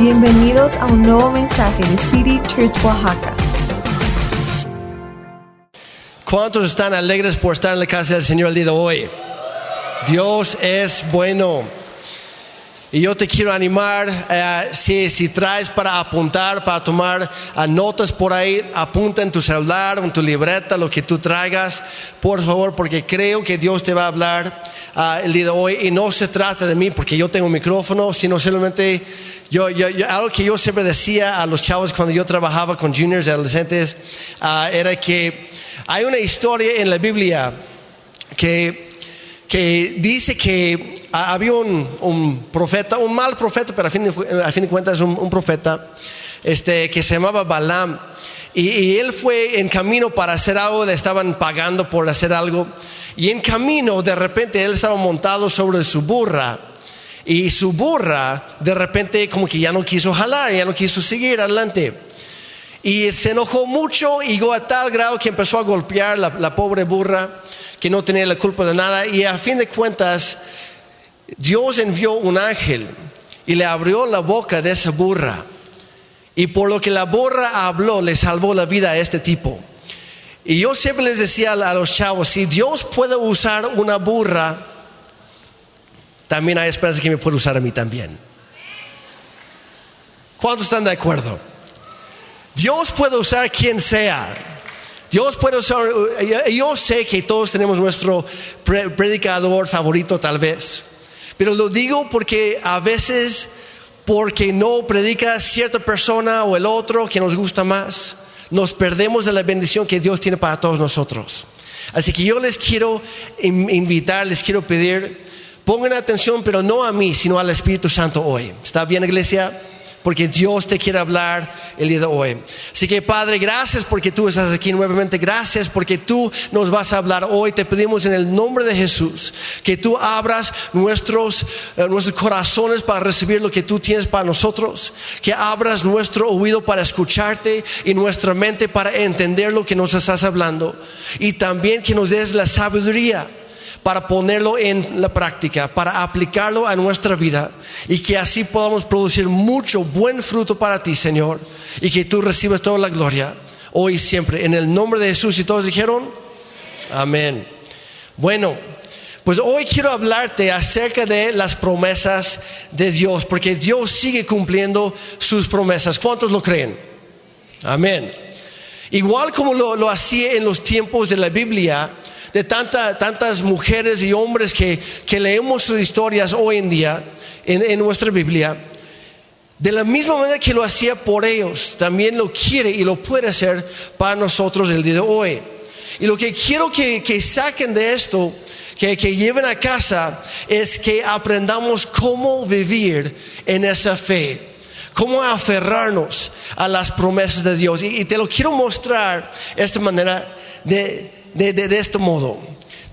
Bienvenidos a un nuevo mensaje de City Church Oaxaca. ¿Cuántos están alegres por estar en la casa del Señor el día de hoy? Dios es bueno. Y yo te quiero animar, eh, si, si traes para apuntar, para tomar notas por ahí, apunta en tu celular, en tu libreta, lo que tú traigas, por favor, porque creo que Dios te va a hablar eh, el día de hoy. Y no se trata de mí porque yo tengo un micrófono, sino simplemente yo, yo, yo- algo que yo siempre decía a los chavos cuando yo trabajaba con juniors adolescentes, ah, era que hay una historia en la Biblia que, que dice que había un, un profeta, un mal profeta, pero a fin de, a fin de cuentas un, un profeta, este, que se llamaba Balaam. Y, y él fue en camino para hacer algo, le estaban pagando por hacer algo. Y en camino, de repente, él estaba montado sobre su burra. Y su burra, de repente, como que ya no quiso jalar, ya no quiso seguir adelante. Y se enojó mucho y llegó a tal grado que empezó a golpear la, la pobre burra, que no tenía la culpa de nada. Y a fin de cuentas, Dios envió un ángel y le abrió la boca de esa burra. Y por lo que la burra habló, le salvó la vida a este tipo. Y yo siempre les decía a los chavos, si Dios puede usar una burra, también hay esperanza que me puede usar a mí también. ¿Cuántos están de acuerdo? Dios puede usar a quien sea. Dios puede usar, yo- yo sé que todos tenemos nuestro pre- predicador favorito tal vez, pero lo digo porque a veces, porque no predica cierta persona o el otro que nos gusta más, nos perdemos de la bendición que Dios tiene para todos nosotros. Así que yo les quiero in- invitar, les quiero pedir, pongan atención, pero no a mí, sino al Espíritu Santo hoy. ¿Está bien, iglesia? porque Dios te quiere hablar el día de hoy. Así que Padre, gracias porque tú estás aquí nuevamente, gracias porque tú nos vas a hablar hoy. Te pedimos en el nombre de Jesús que tú abras nuestros, eh, nuestros corazones para recibir lo que tú tienes para nosotros, que abras nuestro oído para escucharte y nuestra mente para entender lo que nos estás hablando y también que nos des la sabiduría para ponerlo en la práctica, para aplicarlo a nuestra vida y que así podamos producir mucho buen fruto para ti, Señor, y que tú recibas toda la gloria hoy y siempre. En el nombre de Jesús y todos dijeron, amén. Bueno, pues hoy quiero hablarte acerca de las promesas de Dios, porque Dios sigue cumpliendo sus promesas. ¿Cuántos lo creen? Amén. Igual como lo, lo hacía en los tiempos de la Biblia, de tanta- tantas mujeres y hombres que, que leemos sus historias hoy en día en, en nuestra Biblia, de la misma manera que lo hacía por ellos, también lo quiere y lo puede hacer para nosotros el día de hoy. Y lo que quiero que, que saquen de esto, que, que lleven a casa, es que aprendamos cómo vivir en esa fe cómo aferrarnos a las promesas de Dios. Y, y te lo quiero mostrar esta manera, de, de, de- de este modo.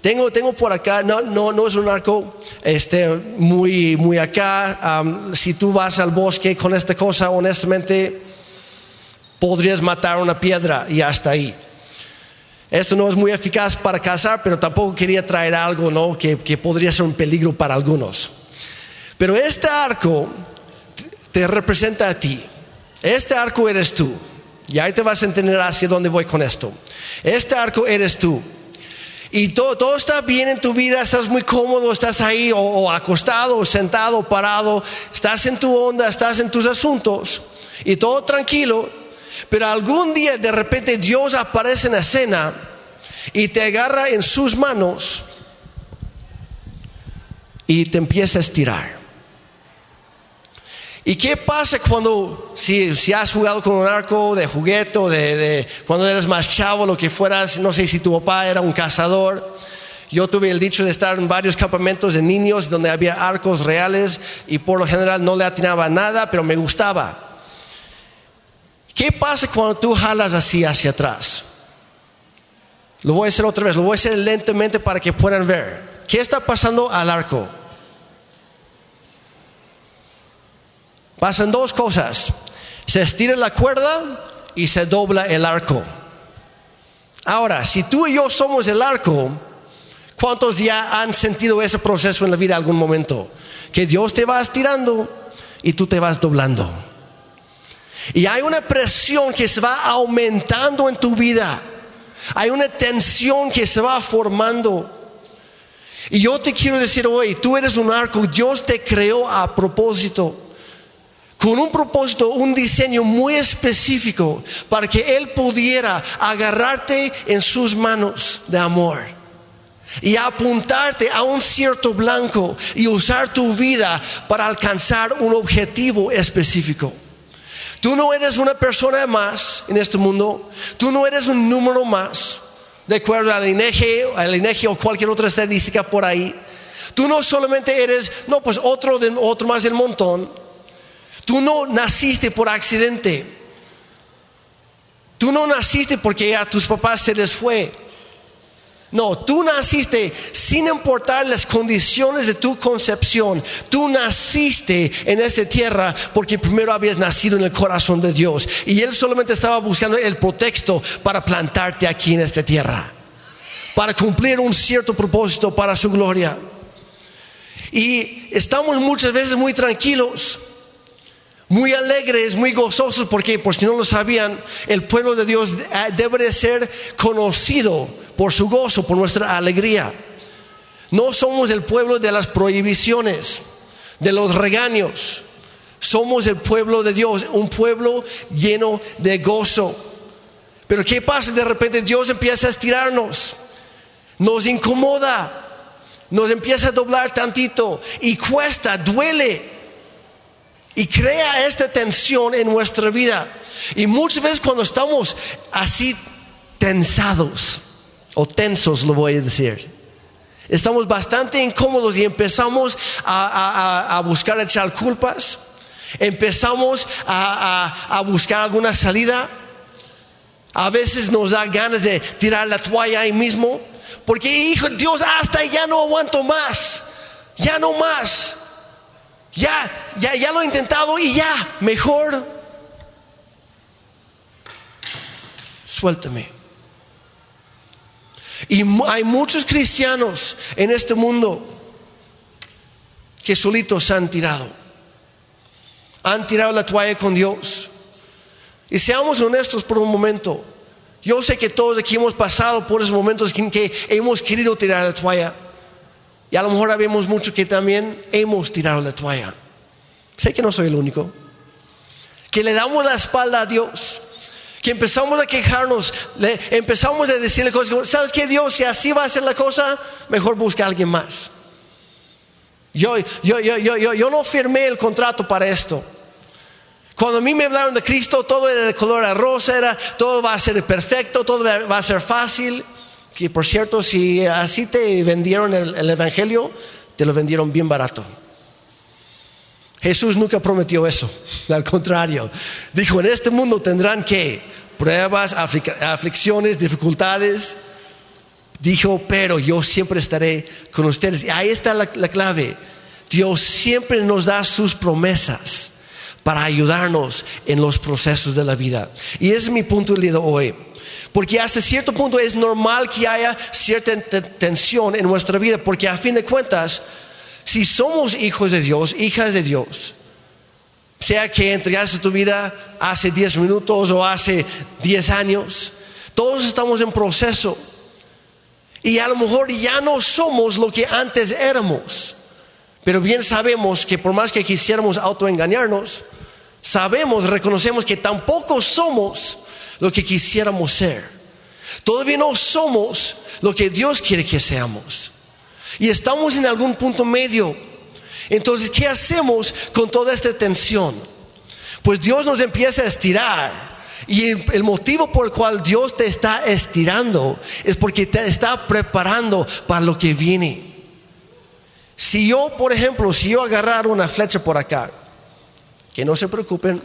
Tengo, tengo por acá, no, no, no es un arco este, muy, muy acá. Si tú vas al bosque con esta cosa, honestamente, podrías matar una piedra y hasta ahí. Esto no es muy eficaz para cazar, pero tampoco quería traer algo ¿no? que, que podría ser un peligro para algunos. Pero este arco te representa a ti. Este arco eres tú. Y ahí te vas a entender hacia dónde voy con esto. Este arco eres tú. Y todo, todo está bien en tu vida, estás muy cómodo, estás ahí o, o acostado, o sentado, o parado, estás en tu onda, estás en tus asuntos y todo tranquilo. Pero algún día de repente Dios aparece en la escena y te agarra en sus manos y te empieza a estirar. ¿Y qué pasa cuando, si, si has jugado con un arco de juguete de, de- cuando eres más chavo, lo que fueras, no sé si tu papá era un cazador? Yo tuve el dicho de estar en varios campamentos de niños donde había arcos reales y por lo general no le atinaba nada, pero me gustaba. ¿Qué pasa cuando tú jalas así hacia atrás? Lo voy a hacer otra vez, lo voy a hacer lentamente para que puedan ver. ¿Qué está pasando al arco? Pasan dos cosas. Se estira la cuerda y se dobla el arco. Ahora, si tú y yo somos el arco, ¿cuántos ya han sentido ese proceso en la vida algún momento? Que Dios te va estirando y tú te vas doblando. Y hay una presión que se va aumentando en tu vida. Hay una tensión que se va formando. Y yo te quiero decir hoy, tú eres un arco, Dios te creó a propósito con un propósito, un diseño muy específico para que Él pudiera agarrarte en sus manos de amor y apuntarte a un cierto blanco y usar tu vida para alcanzar un objetivo específico. Tú no eres una persona más en este mundo, tú no eres un número más, de acuerdo al INEGI, al o cualquier otra estadística por ahí. Tú no solamente eres, no, pues otro, de, otro más del montón. Tú no naciste por accidente. Tú no naciste porque a tus papás se les fue. No, tú naciste sin importar las condiciones de tu concepción. Tú naciste en esta tierra porque primero habías nacido en el corazón de Dios. Y Él solamente estaba buscando el pretexto para plantarte aquí en esta tierra. Para cumplir un cierto propósito para su gloria. Y estamos muchas veces muy tranquilos muy alegres, muy gozosos, porque por si no lo sabían, el pueblo de Dios eh, debe ser conocido por su gozo, por nuestra alegría. No somos el pueblo de las prohibiciones, de los regaños. Somos el pueblo de Dios, un pueblo lleno de gozo. Pero ¿qué pasa? De repente Dios empieza a estirarnos, nos incomoda, nos empieza a doblar tantito y cuesta, duele y crea esta tensión en nuestra vida. Y muchas veces cuando estamos así tensados o tensos, lo voy a decir, estamos bastante incómodos y empezamos a, buscar echar culpas, empezamos a, a buscar alguna salida. A veces nos da ganas de tirar la toalla ahí mismo, porque hijo Dios, hasta ya no aguanto más, ya no más. Ya, ya, ya lo he intentado y ya, mejor suéltame. Y hay muchos cristianos en este mundo que solitos han tirado. Han tirado la toalla con Dios. Y seamos honestos por un momento. Yo sé que todos aquí hemos pasado por esos momentos en que hemos querido tirar la toalla. Y a lo mejor habemos mucho que también hemos tirado la toalla. Sé que no soy el único. Que le damos la espalda a Dios. Que empezamos a quejarnos, le, empezamos a decirle cosas como, ¿sabes qué Dios? Si así va a ser la cosa, mejor busca a alguien más. Yo, yo, yo, yo, yo no firmé el contrato para esto. Cuando a mí me hablaron de Cristo, todo era de color rosa, era, todo va a ser perfecto, todo va a ser fácil. Que por cierto, si así te vendieron el, Evangelio, te lo vendieron bien barato. Jesús nunca prometió eso, al contrario. Dijo, en este mundo tendrán que pruebas, aflicciones, dificultades. Dijo, pero yo siempre estaré con ustedes. Y ahí está la, la clave. Dios siempre nos da sus promesas para ayudarnos en los procesos de la vida. Y ese es mi punto de hoy. Porque hasta cierto punto es normal que haya cierta tensión en nuestra vida, porque a fin de cuentas, si somos hijos de Dios, hijas de Dios, sea que entregaste tu vida hace 10 minutos o hace 10 años, todos estamos en proceso. Y a lo mejor ya no somos lo que antes éramos. Pero bien sabemos que por más que quisiéramos autoengañarnos, sabemos, reconocemos que tampoco somos lo que quisiéramos ser. Todavía no somos lo que Dios quiere que seamos. Y estamos en algún punto medio. Entonces, ¿qué hacemos con toda esta tensión? Pues Dios nos empieza a estirar. Y el, motivo por el cual Dios te está estirando es porque te está preparando para lo que viene. Si yo, por ejemplo, si yo agarrar una flecha por acá, que no se preocupen,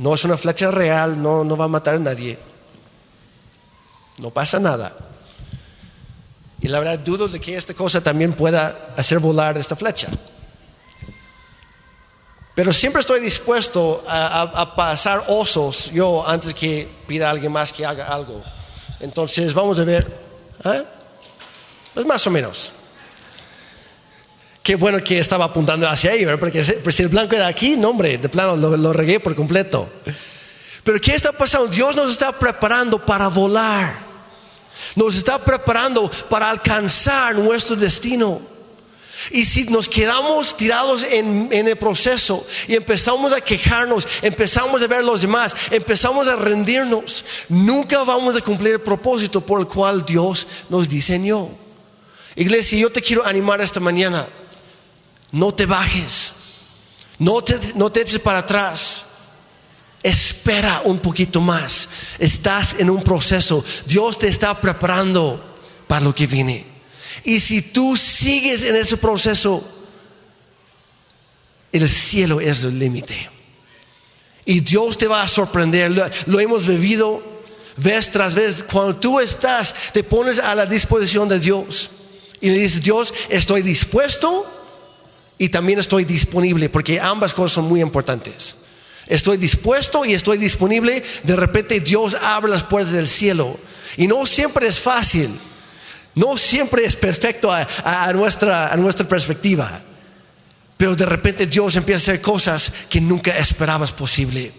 no es una flecha real, no, no va a matar a nadie. No pasa nada. Y la verdad dudo de que esta cosa también pueda hacer volar esta flecha. Pero siempre estoy dispuesto a, pasar osos yo antes que pida a alguien más que haga algo. Entonces vamos a ver. ¿eh? Pues más o menos. Qué bueno que estaba apuntando hacia ahí, porque si el blanco era aquí, no hombre, de plano lo, lo regué por completo. Pero ¿qué está pasando? Dios nos está preparando para volar. Nos está preparando para alcanzar nuestro destino. Y si nos quedamos tirados en, el proceso y empezamos a quejarnos, empezamos a ver a los demás, empezamos a rendirnos, nunca vamos a cumplir el propósito por el cual Dios nos diseñó. Iglesia, yo te quiero animar esta mañana. No te bajes, no te, no te eches para atrás. Espera un poquito más. Estás en un proceso. Dios te está preparando para lo que viene. Y si tú sigues en ese proceso, el cielo es el límite. Y Dios te va a sorprender. Lo, hemos vivido vez tras vez. Cuando tú estás, te pones a la disposición de Dios. Y le dices, Dios, estoy dispuesto y también estoy disponible, porque ambas cosas son muy importantes. Estoy dispuesto y estoy disponible. De repente Dios abre las puertas del cielo. Y no siempre es fácil. No siempre es perfecto a, nuestra, a nuestra perspectiva. Pero de repente Dios empieza a hacer cosas que nunca esperabas posible.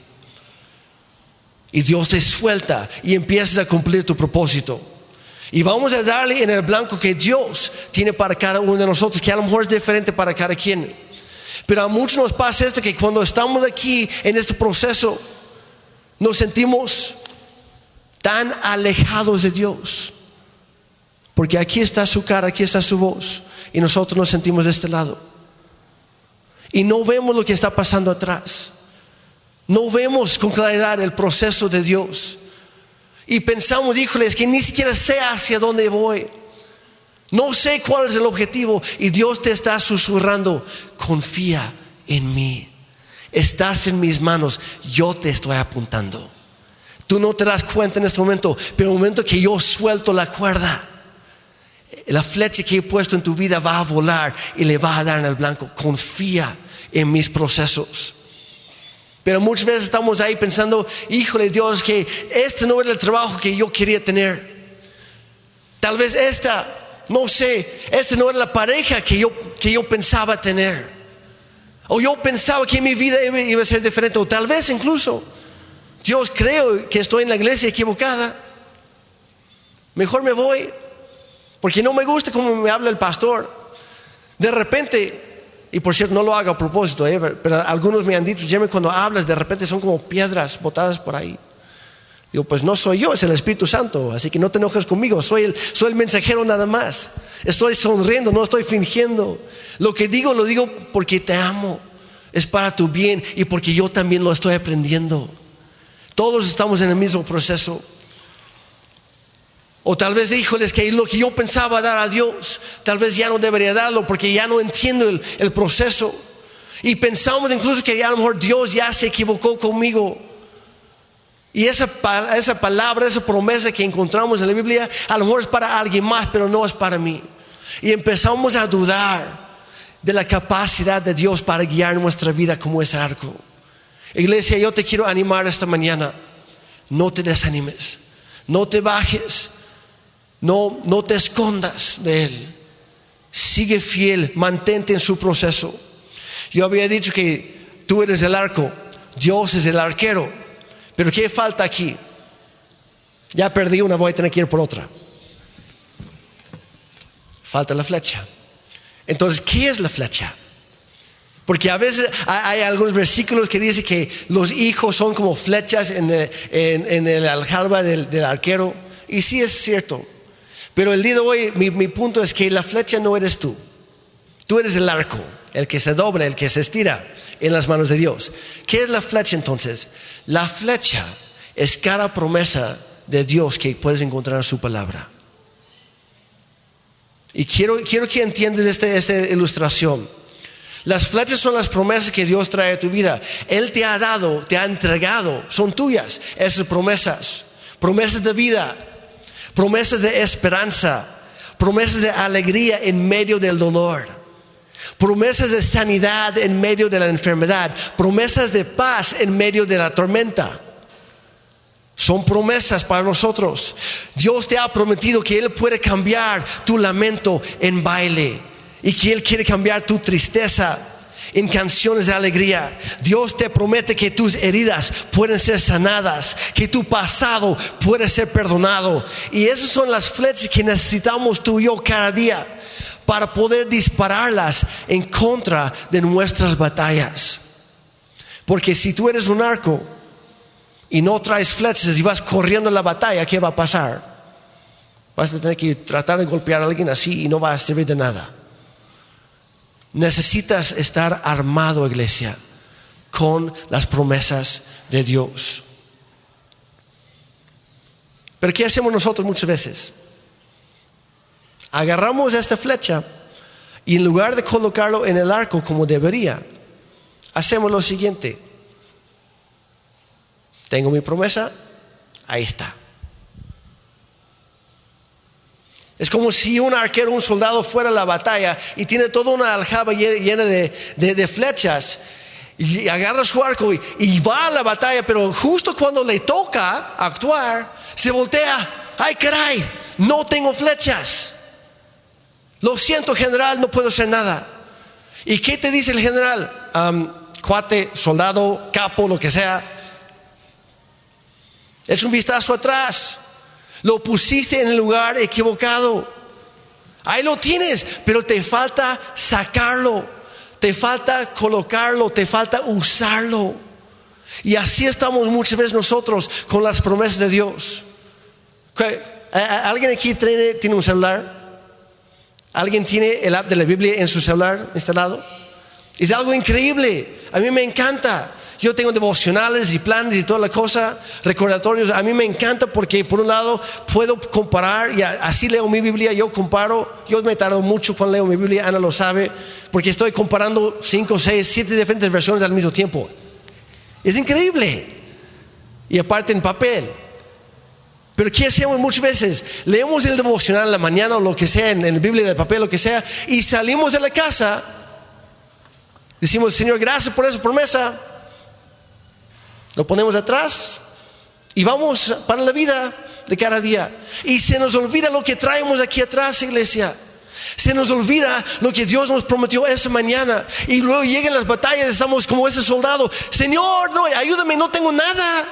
Y Dios te suelta y empiezas a cumplir tu propósito. Y vamos a darle en el blanco que Dios tiene para cada uno de nosotros, que a lo mejor es diferente para cada quien. Pero a muchos nos pasa esto que cuando estamos aquí en este proceso, nos sentimos tan alejados de Dios. Porque aquí está su cara, aquí está su voz. Y nosotros nos sentimos de este lado. Y no vemos lo que está pasando atrás. No vemos con claridad el proceso de Dios. Y pensamos, híjoles, que ni siquiera sé hacia dónde voy. No sé cuál es el objetivo y Dios te está susurrando, confía en mí. Estás en mis manos, yo te estoy apuntando. Tú no te das cuenta en este momento, pero en el momento que yo suelto la cuerda, la flecha que he puesto en tu vida va a volar y le va a dar en el blanco. Confía en mis procesos. Pero muchas veces estamos ahí pensando, híjole Dios, que este no era el trabajo que yo quería tener. Tal vez esta no sé, esta no era la pareja que yo, que yo pensaba tener. O yo pensaba que mi vida iba a ser diferente. O tal vez incluso, Dios creo que estoy en la iglesia equivocada. Mejor me voy. Porque no me gusta cómo me habla el pastor. De repente, y por cierto, no lo hago a propósito, ¿eh? pero algunos me han dicho, Jimmy, cuando hablas, de repente son como piedras botadas por ahí. Digo, pues no soy yo, es el Espíritu Santo, así que no te enojes conmigo, soy el, soy el mensajero nada más. Estoy sonriendo, no estoy fingiendo. Lo que digo lo digo porque te amo, es para tu bien y porque yo también lo estoy aprendiendo. Todos estamos en el mismo proceso. O tal vez, híjoles, que lo que yo pensaba dar a Dios, tal vez ya no debería darlo porque ya no entiendo el, proceso. Y pensamos incluso que a lo mejor Dios ya se equivocó conmigo. Y esa, esa palabra, esa promesa que encontramos en la Biblia, a lo mejor es para alguien más, pero no es para mí. Y empezamos a dudar de la capacidad de Dios para guiar nuestra vida como ese arco. Iglesia, yo te quiero animar esta mañana. No te desanimes, no te bajes, no, no te escondas de Él. Sigue fiel, mantente en su proceso. Yo había dicho que tú eres el arco, Dios es el arquero. Pero ¿qué falta aquí? Ya perdí una, voy a tener que ir por otra. Falta la flecha. Entonces, ¿qué es la flecha? Porque a veces hay algunos versículos que dicen que los hijos son como flechas en el, aljalba del, arquero. Y sí es cierto. Pero el día de hoy mi, punto es que la flecha no eres tú. Tú eres el arco, el que se dobla, el que se estira en las manos de Dios. ¿Qué es la flecha entonces? La flecha es cada promesa de Dios que puedes encontrar en su palabra. Y quiero, quiero que entiendas esta, esta ilustración. Las flechas son las promesas que Dios trae a tu vida. Él te ha dado, te ha entregado, son tuyas esas promesas. Promesas de vida, promesas de esperanza, promesas de alegría en medio del dolor promesas de sanidad en medio de la enfermedad, promesas de paz en medio de la tormenta. Son promesas para nosotros. Dios te ha prometido que Él puede cambiar tu lamento en baile y que Él quiere cambiar tu tristeza en canciones de alegría. Dios te promete que tus heridas pueden ser sanadas, que tu pasado puede ser perdonado. Y esas son las flechas que necesitamos tú y yo cada día para poder dispararlas en contra de nuestras batallas. Porque si tú eres un arco y no traes flechas y vas corriendo en la batalla, ¿qué va a pasar? Vas a tener que tratar de golpear a alguien así y no va a servir de nada. Necesitas estar armado, iglesia, con las promesas de Dios. Pero ¿qué hacemos nosotros muchas veces? Agarramos esta flecha y en lugar de colocarlo en el arco como debería, hacemos lo siguiente. Tengo mi promesa, ahí está. Es como si un arquero, un soldado fuera a la batalla y tiene toda una aljaba llena de, flechas y agarra su arco y, va a la batalla, pero justo cuando le toca actuar, se voltea, ay caray, no tengo flechas. Lo siento general, no puedo hacer nada. ¿Y qué te dice el general? cuate, soldado, capo, lo que sea. Es un vistazo atrás. Lo pusiste en el lugar equivocado. Ahí lo tienes, pero te falta sacarlo, te falta colocarlo, te falta usarlo. Y así estamos muchas veces nosotros con las promesas de Dios. ¿Alguien aquí tiene, tiene un celular? ¿Alguien tiene el app de la Biblia en su celular instalado? Es algo increíble. A mí me encanta. Yo tengo devocionales y planes y toda la cosa, recordatorios. A mí me encanta porque por un lado puedo comparar y así leo mi Biblia, yo comparo, yo me tardo mucho cuando leo mi Biblia, Ana lo sabe, porque estoy comparando cinco, seis, siete diferentes versiones al mismo tiempo. Es increíble. Y aparte en papel. Pero ¿qué hacemos muchas veces? Leemos el devocional en la mañana o lo que sea, en, la Biblia de papel, lo que sea, y salimos de la casa. Decimos, Señor, gracias por esa promesa. Lo ponemos atrás y vamos para la vida de cada día. Y se nos olvida lo que traemos aquí atrás, iglesia. Se nos olvida lo que Dios nos prometió esa mañana. Y luego llegan las batallas, estamos como ese soldado. Señor, no, ayúdame, no tengo nada.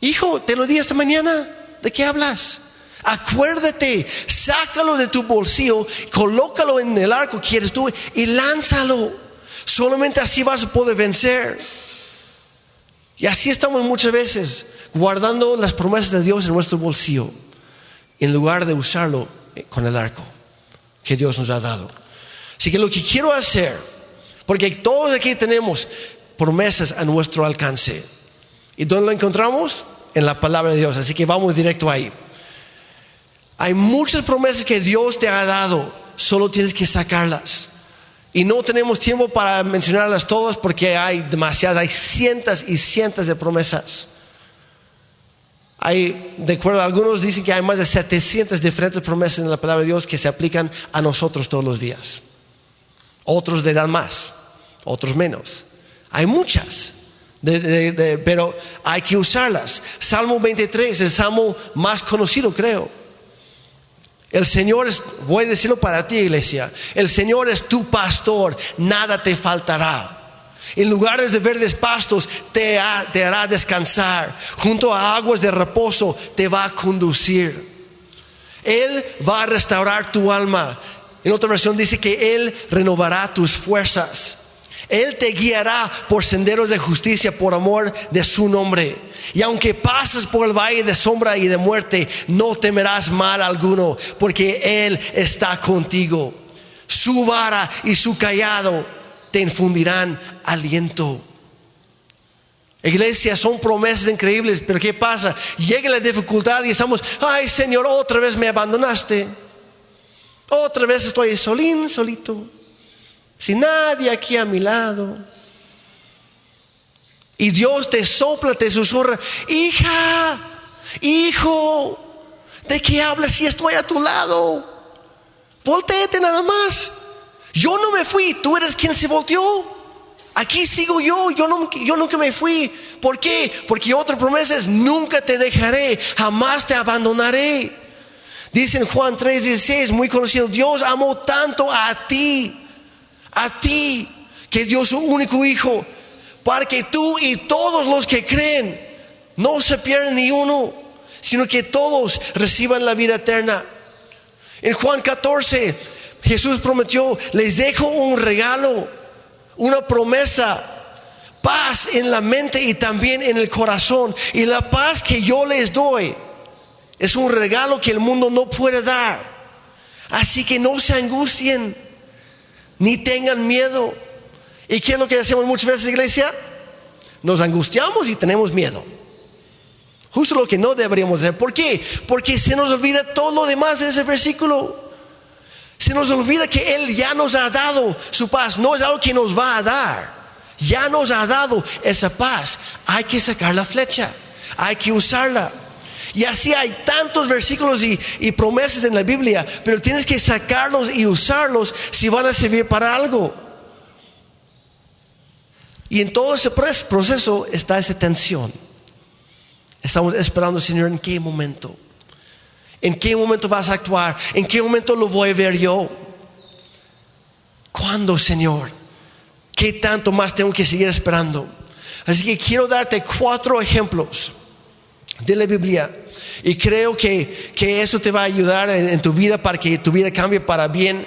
Hijo, te lo di esta mañana. ¿De qué hablas? Acuérdate, sácalo de tu bolsillo, colócalo en el arco que quieres tú y lánzalo. Solamente así vas a poder vencer. Y así estamos muchas veces, guardando las promesas de Dios en nuestro bolsillo, en lugar de usarlo con el arco que Dios nos ha dado. Así que lo que quiero hacer, porque todos aquí tenemos promesas a nuestro alcance. ¿Y dónde lo encontramos? En la palabra de Dios. Así que vamos directo ahí. Hay muchas promesas que Dios te ha dado, solo tienes que sacarlas. Y no tenemos tiempo para mencionarlas todas porque hay demasiadas, hay cientos y cientos de promesas. Hay, de acuerdo algunos, dicen que hay más de 700 diferentes promesas en la palabra de Dios que se aplican a nosotros todos los días. Otros le dan más, otros menos. Hay muchas, pero hay que usarlas. Salmo 23, el salmo más conocido, creo. El Señor es, voy a decirlo para ti, iglesia, el Señor es tu pastor, nada te faltará. En lugares de verdes pastos te, te hará descansar, junto a aguas de reposo te va a conducir. Él va a restaurar tu alma. En otra versión dice que Él renovará tus fuerzas. Él te guiará por senderos de justicia por amor de su nombre. Y aunque pases por el valle de sombra y de muerte, no temerás mal alguno, porque Él está contigo. Su vara y su callado te infundirán aliento. Iglesia, son promesas increíbles, pero ¿qué pasa? Llega la dificultad y estamos, ay Señor, otra vez me abandonaste. Otra vez estoy solín, solito, sin nadie aquí a mi lado. Y Dios te sopla, te susurra, hija, hijo, ¿de qué hablas si estoy a tu lado? Voltéate nada más. Yo no me fui, tú eres quien se volteó. Aquí sigo yo, yo, no, yo nunca me fui. ¿Por qué? Porque otra promesa es, nunca te dejaré, jamás te abandonaré. Dice en Juan 3:16, muy conocido, Dios amó tanto a ti, a ti, que dio su único hijo, para que tú y todos los que creen no se pierdan ni uno, sino que todos reciban la vida eterna. En Juan 14, Jesús prometió, les dejo un regalo, una promesa, paz en la mente y también en el corazón. Y la paz que yo les doy es un regalo que el mundo no puede dar. Así que no se angustien, ni tengan miedo. ¿Y qué es lo que hacemos muchas veces, iglesia? Nos angustiamos y tenemos miedo. Justo lo que no deberíamos hacer. ¿Por qué? Porque se nos olvida todo lo demás de ese versículo. Se nos olvida que Él ya nos ha dado su paz. No es algo que nos va a dar. Ya nos ha dado esa paz. Hay que sacar la flecha. Hay que usarla. Y así hay tantos versículos y, promesas en la Biblia, pero tienes que sacarlos y usarlos si van a servir para algo. Y en todo ese proceso está esa tensión. Estamos esperando, Señor, en qué momento. ¿En qué momento vas a actuar? ¿En qué momento lo voy a ver yo? ¿Cuándo, Señor? ¿Qué tanto más tengo que seguir esperando? Así que quiero darte cuatro ejemplos de la Biblia y creo que, que eso te va a ayudar en, tu vida para que tu vida cambie para bien.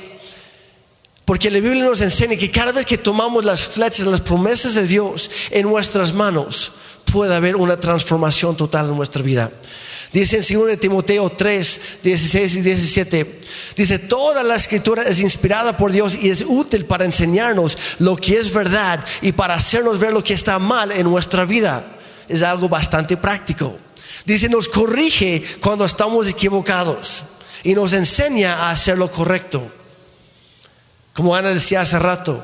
Porque la Biblia nos enseña que cada vez que tomamos las flechas, las promesas de Dios en nuestras manos, puede haber una transformación total en nuestra vida. Dice en 2 Timoteo 3, 16 y 17, dice, toda la escritura es inspirada por Dios y es útil para enseñarnos lo que es verdad y para hacernos ver lo que está mal en nuestra vida. Es algo bastante práctico. Dice, nos corrige cuando estamos equivocados y nos enseña a hacer lo correcto. Como Ana decía hace rato,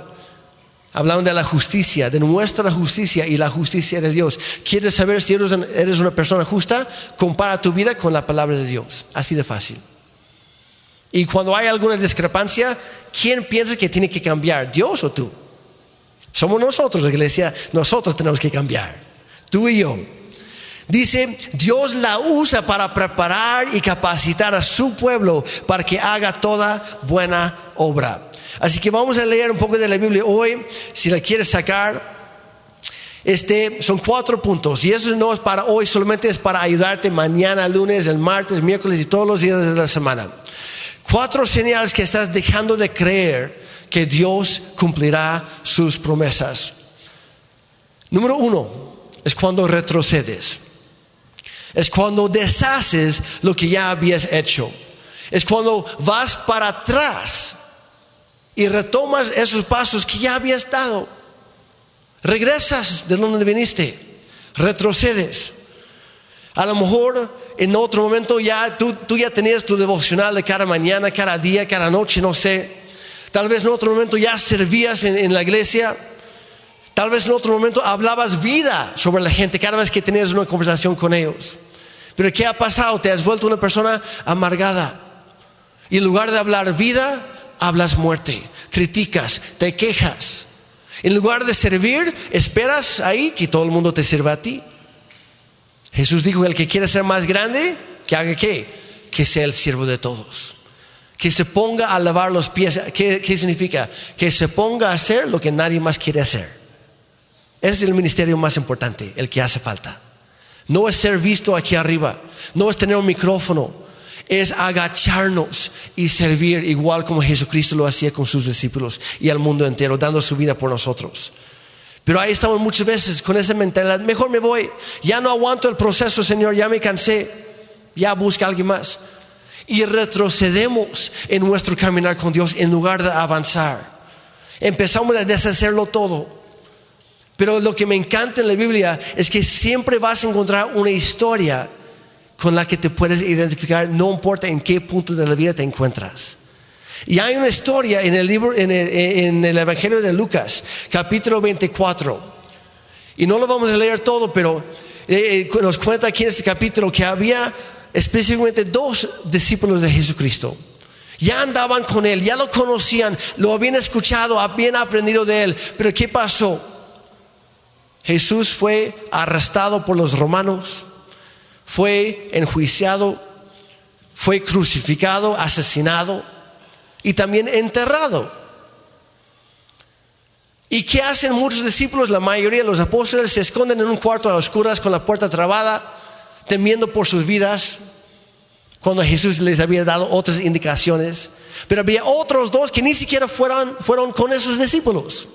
hablaban de la justicia, de nuestra justicia y la justicia de Dios. ¿Quieres saber si eres una persona justa? Compara tu vida con la palabra de Dios. Así de fácil. Y cuando hay alguna discrepancia, ¿quién piensa que tiene que cambiar? ¿Dios o tú? Somos nosotros, la iglesia, nosotros tenemos que cambiar. Tú y yo. Dice, Dios la usa para preparar y capacitar a su pueblo para que haga toda buena obra. Así que vamos a leer un poco de la Biblia hoy, si la quieres sacar. Este, son cuatro puntos y eso no es para hoy, solamente es para ayudarte mañana, lunes, el martes, miércoles y todos los días de la semana. Cuatro señales que estás dejando de creer que Dios cumplirá sus promesas. Número uno es cuando retrocedes. Es cuando deshaces lo que ya habías hecho. Es cuando vas para atrás y retomas esos pasos que ya habías dado. Regresas de donde viniste, retrocedes. A lo mejor en otro momento ya tú, tú ya tenías tu devocional de cada mañana, cada día, cada noche, no sé. Tal vez en otro momento ya servías en, en la iglesia. Tal vez en otro momento hablabas vida sobre la gente cada vez que tenías una conversación con ellos. Pero ¿qué ha pasado? Te has vuelto una persona amargada. Y en lugar de hablar vida, hablas muerte, criticas, te quejas. En lugar de servir, esperas ahí que todo el mundo te sirva a ti. Jesús dijo, el que quiera ser más grande, que haga qué? Que sea el siervo de todos. Que se ponga a lavar los pies. ¿Qué, qué significa? Que se ponga a hacer lo que nadie más quiere hacer. Es el ministerio más importante, el que hace falta. No es ser visto aquí arriba, no es tener un micrófono, es agacharnos y servir igual como Jesucristo lo hacía con sus discípulos y al mundo entero, dando su vida por nosotros. Pero ahí estamos muchas veces con esa mentalidad, mejor me voy, ya no aguanto el proceso, Señor, ya me cansé, ya busca alguien más. Y retrocedemos en nuestro caminar con Dios en lugar de avanzar. Empezamos a deshacerlo todo. Pero lo que me encanta en la Biblia es que siempre vas a encontrar una historia con la que te puedes identificar, no importa en qué punto de la vida te encuentras. Y hay una historia en el libro, en el, Evangelio de Lucas, capítulo 24. Y no lo vamos a leer todo, pero eh, eh, nos cuenta aquí en este capítulo que había específicamente dos discípulos de Jesucristo. Ya andaban con él, ya lo conocían, lo habían escuchado, habían aprendido de él. Pero ¿qué pasó? Jesús fue arrestado por los romanos fue enjuiciado, fue crucificado, asesinado y también enterrado. ¿Y qué hacen muchos discípulos? La mayoría de los apóstoles se esconden en un cuarto a oscuras con la puerta trabada, temiendo por sus vidas, cuando Jesús les había dado otras indicaciones. Pero había otros dos que ni siquiera fueron, fueron con esos discípulos.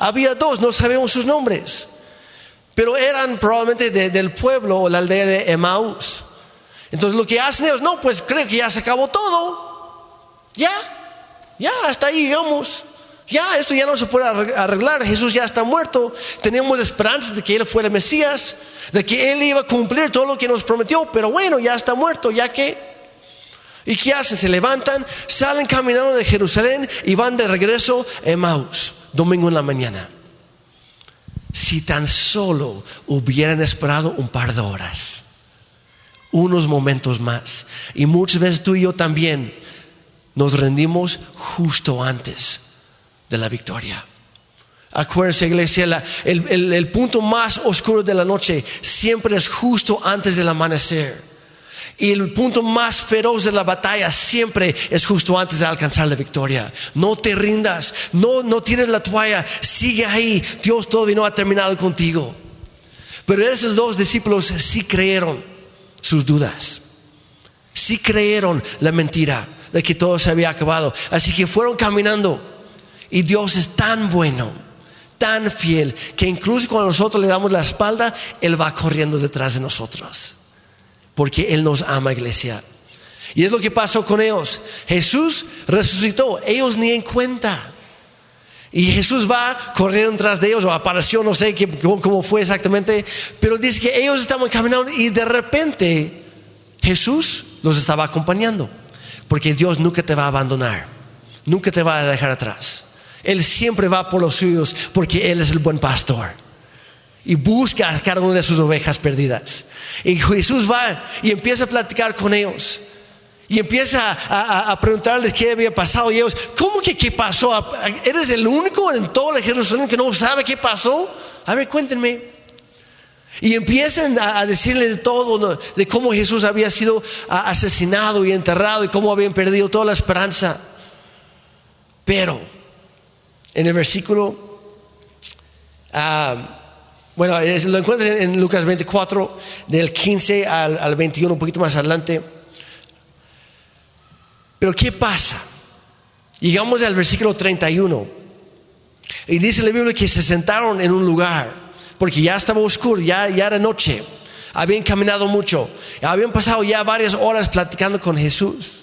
Había dos, no sabemos sus nombres, pero eran probablemente del pueblo o la aldea de Emmaus. Entonces lo que hacen ellos, no, pues creo que ya se acabó todo. Ya, ya, hasta ahí llegamos. Ya, esto ya no se puede arreglar. Jesús ya está muerto. Tenemos esperanza de que Él fuera el Mesías, de que Él iba a cumplir todo lo que nos prometió. Pero bueno, ya está muerto, ya que ¿Y qué hacen? Se levantan, salen caminando de Jerusalén y van de regreso a Emmaus, domingo en la mañana. Si tan solo hubieran esperado un par de horas, unos momentos más. Y muchas veces tú y yo también nos rendimos justo antes de la victoria. Acuérdense, iglesia, el, punto más oscuro de la noche siempre es justo antes del amanecer. Y el punto más feroz de la batalla siempre es justo antes de alcanzar la victoria. No te rindas, no, no tires la toalla, sigue ahí. Dios todavía no ha terminado contigo. Pero esos dos discípulos sí creyeron sus dudas, sí creyeron la mentira de que todo se había acabado. Así que fueron caminando. Y Dios es tan bueno, tan fiel, que incluso cuando nosotros le damos la espalda, Él va corriendo detrás de nosotros porque Él nos ama, iglesia. Y es lo que pasó con ellos. Jesús resucitó, ellos ni en cuenta. Y Jesús va corriendo tras de ellos, o apareció, no sé cómo, fue exactamente, pero dice que ellos estaban caminando y de repente Jesús los estaba acompañando, porque Dios nunca te va a abandonar, nunca te va a dejar atrás. Él siempre va por los suyos, porque Él es el buen pastor y busca a cada una de sus ovejas perdidas. Y Jesús va y empieza a platicar con ellos. Y empieza a, preguntarles qué había pasado. Y ellos, ¿cómo que qué pasó? ¿Eres el único en todo el Jerusalén que no sabe qué pasó? A ver, cuéntenme. Y empiezan a, decirle de todo, de cómo Jesús había sido asesinado y enterrado y cómo habían perdido toda la esperanza. Pero en el versículo... Ah, bueno, lo encuentras en, Lucas 24, del 15 al, 21, un poquito más adelante. Pero ¿qué pasa? Llegamos al versículo 31 y dice la Biblia que se sentaron en un lugar porque ya estaba oscuro, ya, ya era noche, habían caminado mucho, habían pasado ya varias horas platicando con Jesús.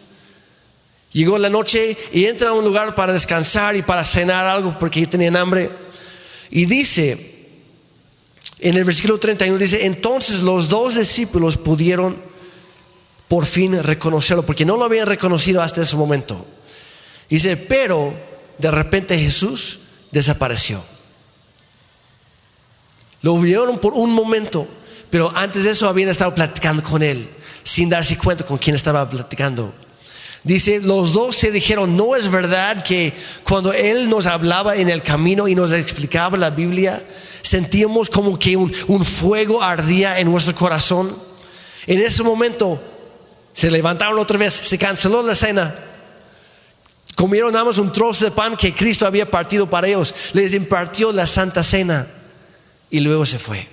Llegó la noche y entran a un lugar para descansar y para cenar algo porque tenían hambre. Y dice, en el versículo 31 dice, entonces los dos discípulos pudieron por fin reconocerlo, porque no lo habían reconocido hasta ese momento. Dice, pero de repente Jesús desapareció. Lo vieron por un momento, pero antes de eso habían estado platicando con él, sin darse cuenta con quién estaba platicando. Dice, los dos se dijeron, no es verdad que cuando Él nos hablaba en el camino y nos explicaba la Biblia, sentíamos como que un, fuego ardía en nuestro corazón. En ese momento se levantaron otra vez, se canceló la cena. Comieron más un trozo de pan que Cristo había partido para ellos. Les impartió la santa cena y luego se fue.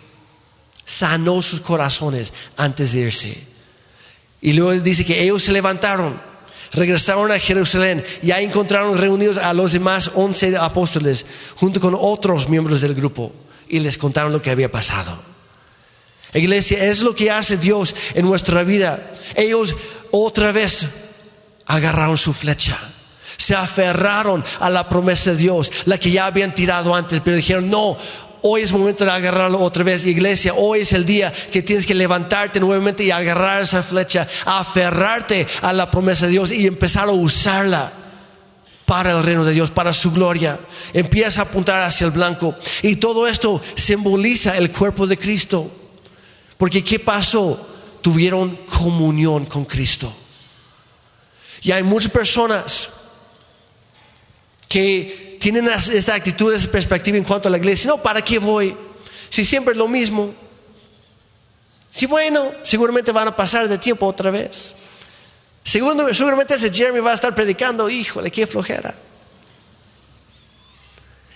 Sanó sus corazones antes de irse. Y luego dice que ellos se levantaron, regresaron a Jerusalén y ahí encontraron reunidos a los demás once apóstoles junto con otros miembros del grupo y les contaron lo que había pasado. Iglesia, es lo que hace Dios en nuestra vida. Ellos otra vez agarraron su flecha. Se aferraron a la promesa de Dios, la que ya habían tirado antes, pero dijeron, no, hoy es momento de agarrarlo otra vez, iglesia. Hoy es el día que tienes que levantarte nuevamente y agarrar esa flecha, aferrarte a la promesa de Dios y empezar a usarla para el reino de Dios, para su gloria. Empieza a apuntar hacia el blanco. Y todo esto simboliza el cuerpo de Cristo. Porque ¿qué pasó? Tuvieron comunión con Cristo. Y hay muchas personas que tienen esta actitud, esta perspectiva en cuanto a la iglesia. No, ¿para qué voy? Si siempre es lo mismo. Si bueno, seguramente van a pasar de tiempo otra vez. Segundo, seguramente ese Jeremy va a estar predicando, híjole, qué flojera.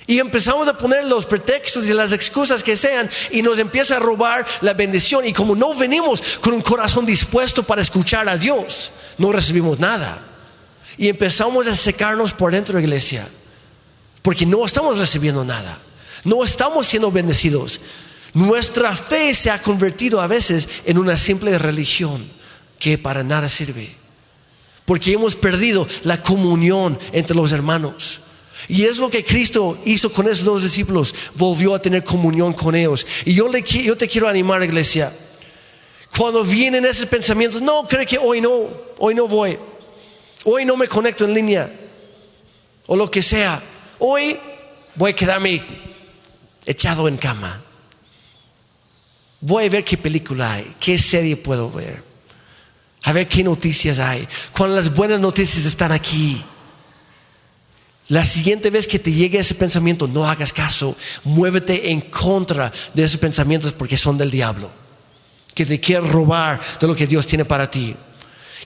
Y empezamos a poner los pretextos y las excusas que sean y nos empieza a robar la bendición. Y como no venimos con un corazón dispuesto para escuchar a Dios, no recibimos nada. Y empezamos a secarnos por dentro de la iglesia. Porque no estamos recibiendo nada. No estamos siendo bendecidos. Nuestra fe se ha convertido a veces en una simple religión que para nada sirve. Porque hemos perdido la comunión entre los hermanos. Y es lo que Cristo hizo con esos dos discípulos. Volvió a tener comunión con ellos. Y yo, le, te quiero animar, iglesia. Cuando vienen esos pensamientos, no, creo que hoy no, hoy no voy. Hoy no me conecto en línea. O lo que sea. Hoy voy a quedarme echado en cama. Voy a ver qué película hay, qué serie puedo ver. A ver qué noticias hay. Cuando las buenas noticias están aquí. La siguiente vez que te llegue ese pensamiento, no hagas caso, muévete en contra de esos pensamientos porque son del diablo, que te quiere robar de lo que Dios tiene para ti.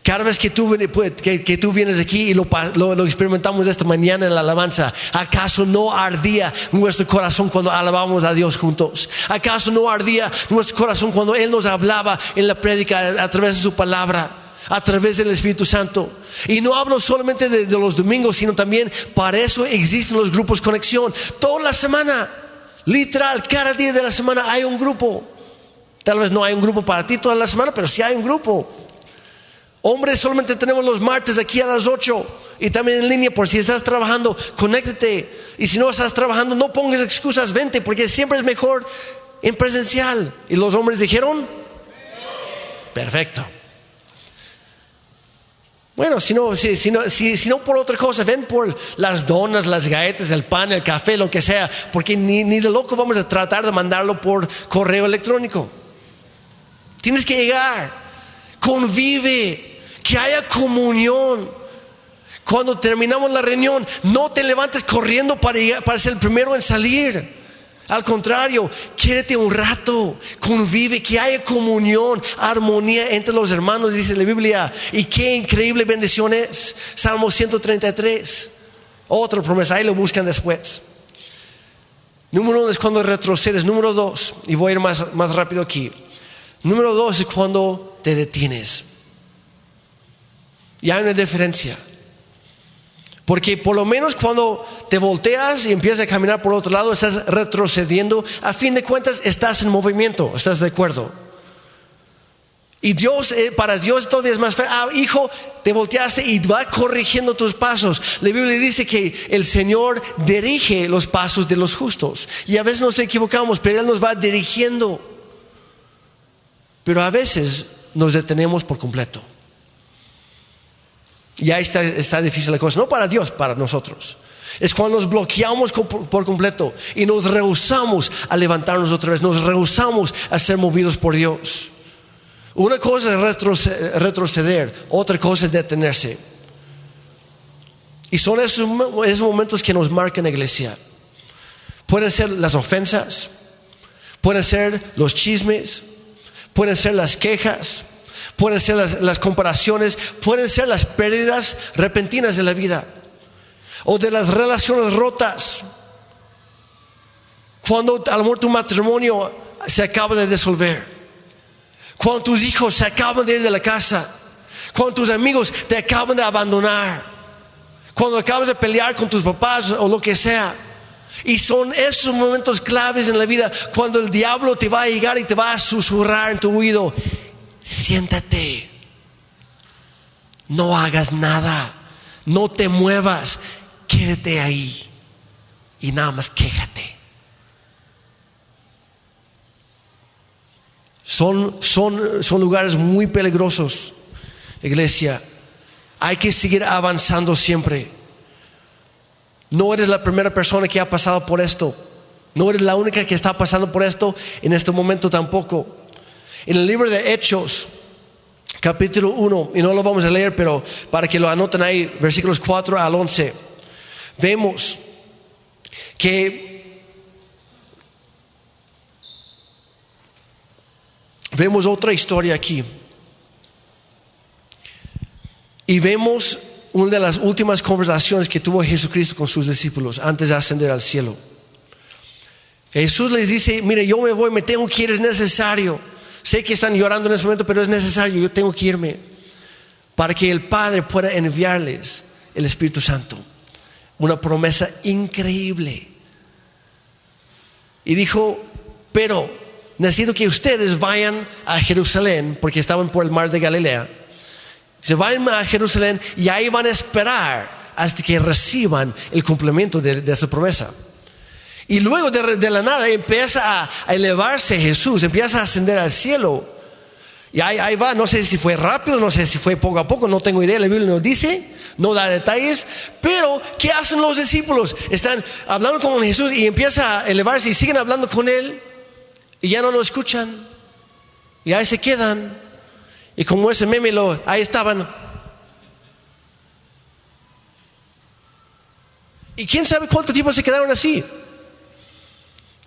Cada vez que tú, vienes aquí y lo, lo, experimentamos esta mañana en la alabanza, ¿acaso no ardía nuestro corazón cuando alabamos a Dios juntos? ¿Acaso no ardía nuestro corazón cuando Él nos hablaba en la prédica a través de su palabra? a través del Espíritu Santo. Y no hablo solamente de, los domingos, sino también para eso existen los grupos conexión. Toda la semana, literal, cada día de la semana hay un grupo. Tal vez no hay un grupo para ti toda la semana, pero sí hay un grupo. Hombres solamente tenemos los martes aquí a las 8 y también en línea por si estás trabajando, conéctate. Y si no estás trabajando, no pongas excusas, vente, porque siempre es mejor en presencial. Y los hombres dijeron, perfecto. Bueno, si no, si, si, no, si, no, por otra cosa, ven por las donas, las galletas, el pan, el café, lo que sea, porque ni, ni de loco vamos a tratar de mandarlo por correo electrónico. Tienes que llegar, convive, que haya comunión. Cuando terminamos la reunión, no te levantes corriendo para, para ser el primero en salir. Al contrario, quédate un rato, convive, que haya comunión, armonía entre los hermanos, dice la Biblia. Y qué increíble bendición es. Salmo 133. Otra promesa, ahí lo buscan después. Número uno es cuando retrocedes. Número dos, y voy a ir más, más rápido aquí. Número dos es cuando te detienes. Y hay una diferencia. Porque por lo menos cuando te volteas y empiezas a caminar por otro lado, estás retrocediendo. A fin de cuentas, estás en movimiento. ¿Estás de acuerdo? Y Dios, eh, para Dios todavía es más feo. Ah, hijo, te volteaste y va corrigiendo tus pasos. La Biblia dice que el Señor dirige los pasos de los justos. Y a veces nos equivocamos, pero Él nos va dirigiendo. Pero a veces nos detenemos por completo. Y ahí está, difícil la cosa, no para Dios, para nosotros. Es cuando nos bloqueamos por completo y nos rehusamos a levantarnos otra vez, nos rehusamos a ser movidos por Dios. Una cosa es retroceder, otra cosa es detenerse. Y son esos, esos momentos que nos marcan la iglesia. Pueden ser las ofensas, pueden ser los chismes, pueden ser las quejas, pueden ser las, comparaciones, pueden ser las pérdidas repentinas de la vida o de las relaciones rotas. Cuando a lo mejor tu matrimonio se acaba de disolver, cuando tus hijos se acaban de ir de la casa, cuando tus amigos te acaban de abandonar, cuando acabas de pelear con tus papás o lo que sea. Y son esos momentos claves en la vida cuando el diablo te va a llegar y te va a susurrar en tu oído siéntate. No hagas nada. No te muevas. Quédate ahí. Y nada más quéjate. Son, son, son lugares muy peligrosos, iglesia. Hay que seguir avanzando siempre. No eres la primera persona que ha pasado por esto. No eres la única que está pasando por esto en este momento tampoco. En el libro de Hechos, capítulo 1, y no lo vamos a leer, pero para que lo anoten ahí, versículos 4 al 11, vemos que vemos otra historia aquí. Y vemos una de las últimas conversaciones que tuvo Jesucristo con sus discípulos antes de ascender al cielo. Jesús les dice, mire, yo me voy, me tengo que ir, es necesario. Sé que están llorando en ese momento, pero es necesario, yo tengo que irme para que el Padre pueda enviarles el Espíritu Santo. Una promesa increíble. Y dijo, pero necesito que ustedes vayan a Jerusalén, porque estaban por el mar de Galilea. Se vayan a Jerusalén y ahí van a esperar hasta que reciban el cumplimiento de, de esa promesa. Y luego de, la nada empieza a, elevarse Jesús, empieza a ascender al cielo. Y ahí, ahí, va, no sé si fue rápido, no sé si fue poco a poco, no tengo idea, la Biblia no dice, no da detalles, pero ¿qué hacen los discípulos? Están hablando con Jesús y empieza a elevarse y siguen hablando con Él y ya no lo escuchan. Y ahí se quedan. Y como ese meme, ahí estaban. Y quién sabe cuánto tiempo se quedaron así.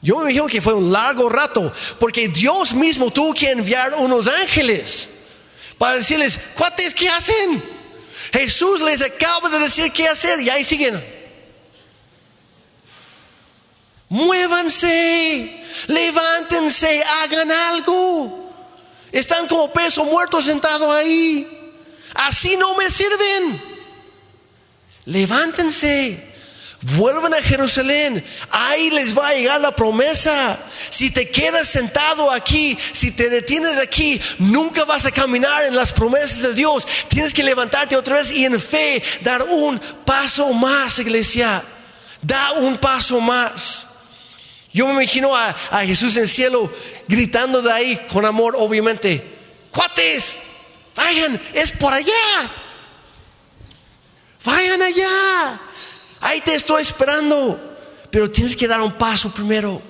Yo me imagino que fue un largo rato, porque Dios mismo tuvo que enviar unos ángeles para decirles, cuates, ¿qué hacen? Jesús les acaba de decir qué hacer y ahí siguen. Muévanse, levántense, hagan algo. Están como peso muerto sentado ahí. Así no me sirven. Levántense. Vuelvan a Jerusalén, ahí les va a llegar la promesa. Si te quedas sentado aquí, si te detienes aquí, nunca vas a caminar en las promesas de Dios. Tienes que levantarte otra vez y en fe dar un paso más, iglesia. Da un paso más. Yo me imagino a, a Jesús en el cielo gritando de ahí con amor, obviamente. Cuates, vayan, es por allá. Vayan allá. Ahí te estoy esperando. Pero tienes que dar un paso primero.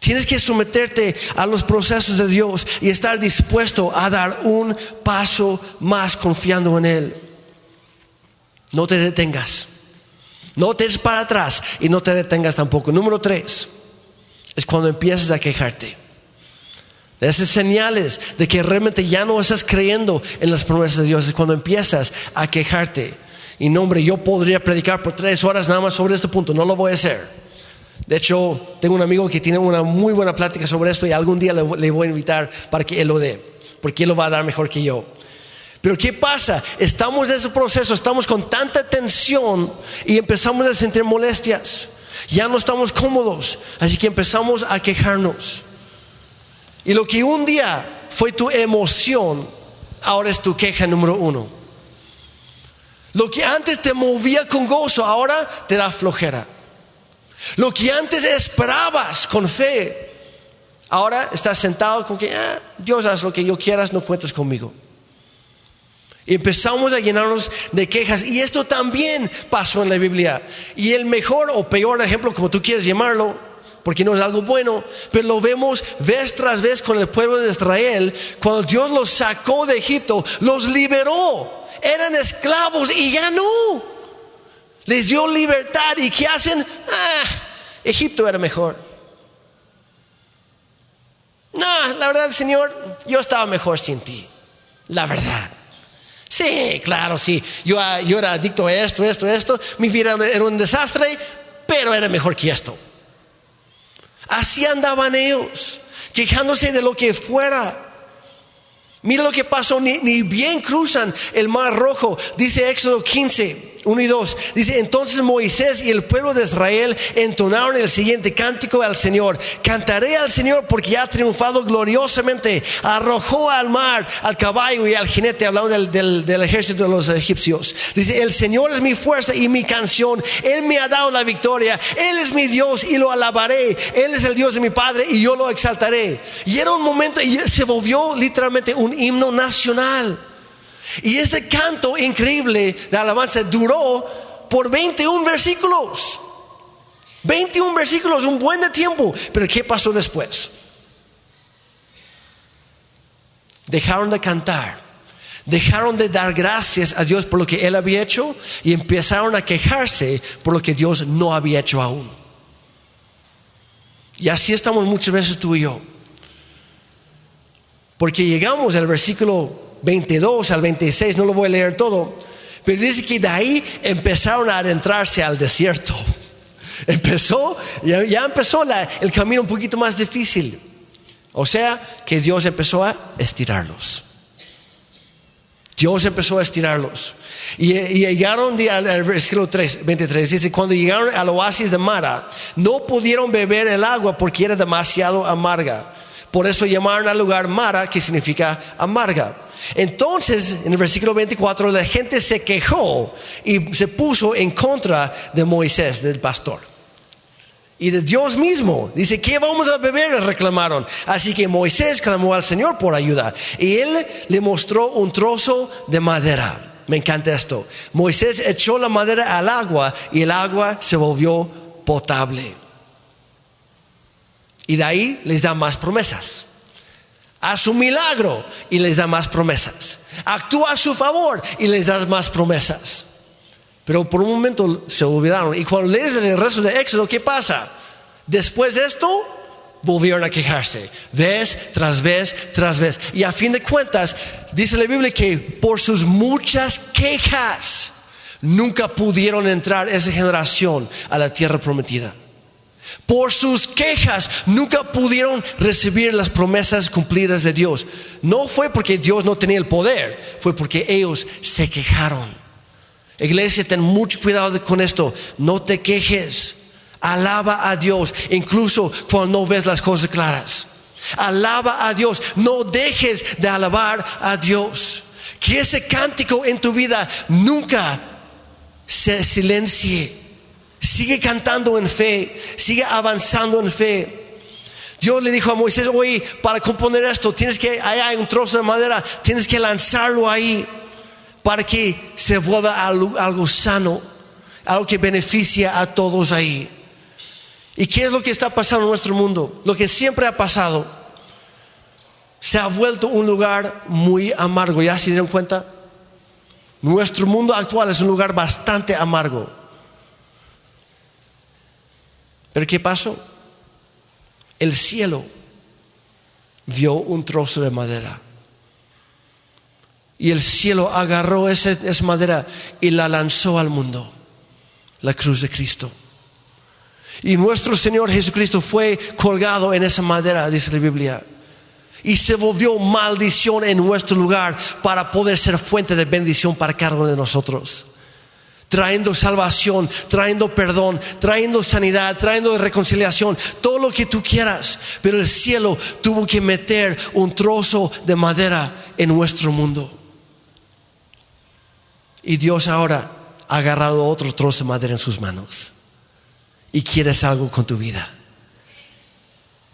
Tienes que someterte a los procesos de Dios y estar dispuesto a dar un paso más confiando en Él. No te detengas. No te des para atrás y no te detengas tampoco. Número tres es cuando empiezas a quejarte. Esas señales de que realmente ya no estás creyendo en las promesas de Dios es cuando empiezas a quejarte. Y no, hombre, yo podría predicar por tres horas nada más sobre este punto, no lo voy a hacer. De hecho, tengo un amigo que tiene una muy buena plática sobre esto y algún día le, voy a invitar para que él lo dé, porque él lo va a dar mejor que yo. Pero ¿qué pasa? Estamos en ese proceso, estamos con tanta tensión y empezamos a sentir molestias. Ya no estamos cómodos, así que empezamos a quejarnos. Y lo que un día fue tu emoción, ahora es tu queja número uno. Lo que antes te movía con gozo, ahora te da flojera. Lo que antes esperabas con fe, ahora estás sentado con que ah, Dios haz lo que yo quieras, no cuentes conmigo. Y empezamos a llenarnos de quejas. Y esto también pasó en la Biblia. Y el mejor o peor ejemplo, como tú quieres llamarlo, porque no es algo bueno, pero lo vemos vez tras vez con el pueblo de Israel, cuando Dios los sacó de Egipto, los liberó eran esclavos y ya no. Les dio libertad y ¿qué hacen? Ah, Egipto era mejor. No, la verdad, Señor, yo estaba mejor sin ti. La verdad. Sí, claro, sí. Yo, ah, yo era adicto a esto, esto, esto. Mi vida era un desastre, pero era mejor que esto. Así andaban ellos, quejándose de lo que fuera. Mira lo que pasó, ni, bien cruzan el mar rojo, dice Éxodo 15. 1 y 2. Dice, entonces Moisés y el pueblo de Israel entonaron el siguiente cántico al Señor. Cantaré al Señor porque ha triunfado gloriosamente. Arrojó al mar al caballo y al jinete, hablando del, del, ejército de los egipcios. Dice, el Señor es mi fuerza y mi canción. Él me ha dado la victoria. Él es mi Dios y lo alabaré. Él es el Dios de mi Padre y yo lo exaltaré. Y era un momento, y se volvió literalmente un himno nacional. Y este canto increíble de alabanza duró por 21 versículos. 21 versículos, un buen de tiempo. Pero ¿qué pasó después? Dejaron de cantar. Dejaron de dar gracias a Dios por lo que Él había hecho y empezaron a quejarse por lo que Dios no había hecho aún. Y así estamos muchas veces tú y yo. Porque llegamos al versículo 22 al 26, no lo voy a leer todo, pero dice que de ahí empezaron a adentrarse al desierto. Empezó, ya, ya empezó el camino un poquito más difícil. O sea, que Dios empezó a estirarlos. Dios empezó a estirarlos. Y, llegaron al, al versículo 3, 23, dice, cuando llegaron al oasis de Mara, no pudieron beber el agua porque era demasiado amarga. Por eso llamaron al lugar Mara, que significa amarga. Entonces, en el versículo 24, la gente se quejó y se puso en contra de Moisés, del pastor y de Dios mismo. Dice, ¿qué vamos a beber? Reclamaron. Así que Moisés clamó al Señor por ayuda y él le mostró un trozo de madera. Me encanta esto. Moisés echó la madera al agua y el agua se volvió potable. Y de ahí les da más promesas. A su milagro y les da más promesas. Actúa a su favor y les da más promesas. Pero por un momento se olvidaron. Y cuando lees el resto de Éxodo, ¿qué pasa? Después de esto, volvieron a quejarse. Vez tras vez tras vez. Y a fin de cuentas, dice la Biblia que por sus muchas quejas, nunca pudieron entrar esa generación a la tierra prometida. Por sus quejas nunca pudieron recibir las promesas cumplidas de Dios. No fue porque Dios no tenía el poder, fue porque ellos se quejaron. Iglesia, ten mucho cuidado con esto. No te quejes. Alaba a Dios, incluso cuando no ves las cosas claras. Alaba a Dios. No dejes de alabar a Dios. Que ese cántico en tu vida nunca se silencie. Sigue cantando en fe. Sigue avanzando en fe. Dios le dijo a Moisés, oye, para componer esto, tienes que, ahí hay un trozo de madera, tienes que lanzarlo ahí para que se vuelva algo, algo sano, algo que beneficia a todos ahí. ¿Y qué es lo que está pasando en nuestro mundo? Lo que siempre ha pasado. Se ha vuelto un lugar muy amargo. ¿Ya se dieron cuenta? Nuestro mundo actual es un lugar bastante amargo. Pero ¿qué pasó? El cielo vio un trozo de madera. Y el cielo agarró esa, esa madera y la lanzó al mundo. La cruz de Cristo. Y nuestro Señor Jesucristo fue colgado en esa madera, dice la Biblia. Y se volvió maldición en nuestro lugar para poder ser fuente de bendición para cada uno de nosotros. Trayendo salvación, trayendo perdón, trayendo sanidad, trayendo reconciliación, todo lo que tú quieras. Pero el cielo tuvo que meter un trozo de madera en nuestro mundo. Y Dios ahora ha agarrado otro trozo de madera en sus manos y quieres algo con tu vida.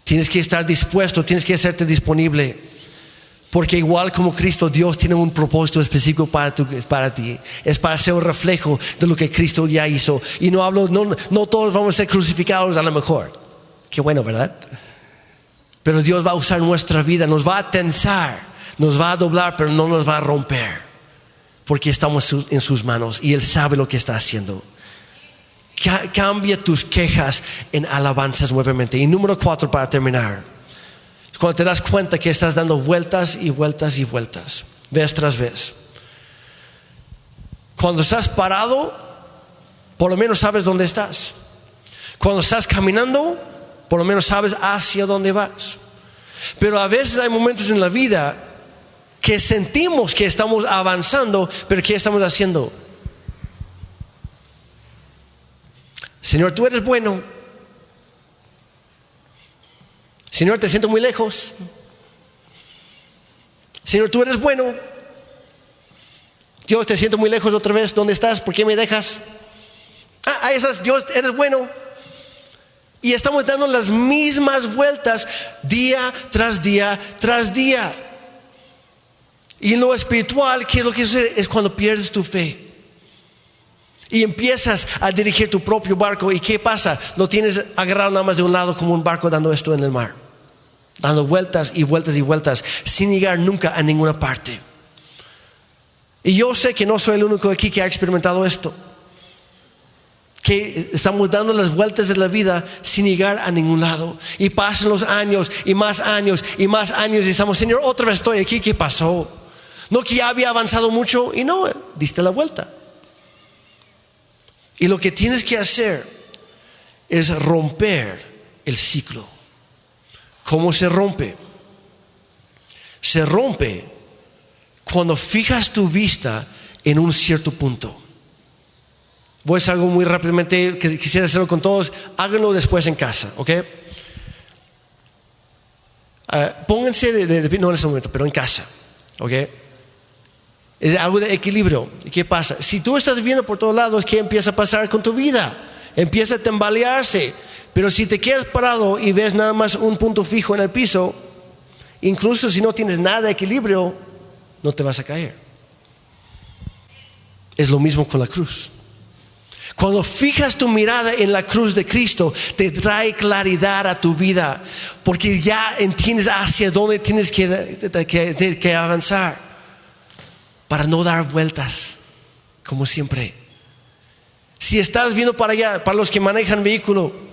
Tienes que estar dispuesto, tienes que hacerte disponible. Porque igual como Cristo, Dios tiene un propósito específico para, para ti. Es para ser un reflejo de lo que Cristo ya hizo. Y no hablo, no, no todos vamos a ser crucificados a lo mejor. Qué bueno, ¿verdad? Pero Dios va a usar nuestra vida, nos va a tensar, nos va a doblar, pero no nos va a romper. Porque estamos en sus manos y Él sabe lo que está haciendo. Ca- Cambia tus quejas en alabanzas nuevamente. Y número cuatro para terminar. Cuando te das cuenta que estás dando vueltas y vueltas y vueltas, vez tras vez. Cuando estás parado, por lo menos sabes dónde estás. Cuando estás caminando, por lo menos sabes hacia dónde vas. Pero a veces hay momentos en la vida que sentimos que estamos avanzando, pero ¿qué estamos haciendo? Señor, tú eres bueno. Señor, te siento muy lejos. Señor, tú eres bueno. Dios, te siento muy lejos otra vez. ¿Dónde estás? ¿Por qué me dejas? Ah, estás. Dios, eres bueno. Y estamos dando las mismas vueltas día tras día tras día. Y lo espiritual, ¿qué es lo que sucede? Es cuando pierdes tu fe. Y empiezas a dirigir tu propio barco. ¿Y qué pasa? Lo tienes agarrado nada más de un lado como un barco dando esto en el mar. Dando vueltas y vueltas y vueltas sin llegar nunca a ninguna parte. Y yo sé que no soy el único aquí que ha experimentado esto. Que estamos dando las vueltas de la vida sin llegar a ningún lado. Y pasan los años y más años y más años y estamos, Señor, otra vez estoy aquí, ¿qué pasó? No que ya había avanzado mucho y no, diste la vuelta. Y lo que tienes que hacer es romper el ciclo. ¿Cómo se rompe? Se rompe cuando fijas tu vista en un cierto punto. Voy a hacer algo muy rápidamente que quisiera hacerlo con todos. Háganlo después en casa, ¿ok? Ah, pónganse de, no en momento, pero en casa, ¿ok? Es algo de equilibrio. ¿Y qué pasa? Si tú estás viendo por todos lados, ¿qué empieza a pasar con tu vida? Empieza a tambalearse. Pero si te quedas parado y ves nada más un punto fijo en el piso, incluso si no tienes nada de equilibrio, no te vas a caer. Es lo mismo con la cruz. Cuando fijas tu mirada en la cruz de Cristo, te trae claridad a tu vida, porque ya entiendes hacia dónde tienes que, que, avanzar para no dar vueltas, como siempre. Si estás viendo para allá, para los que manejan vehículo,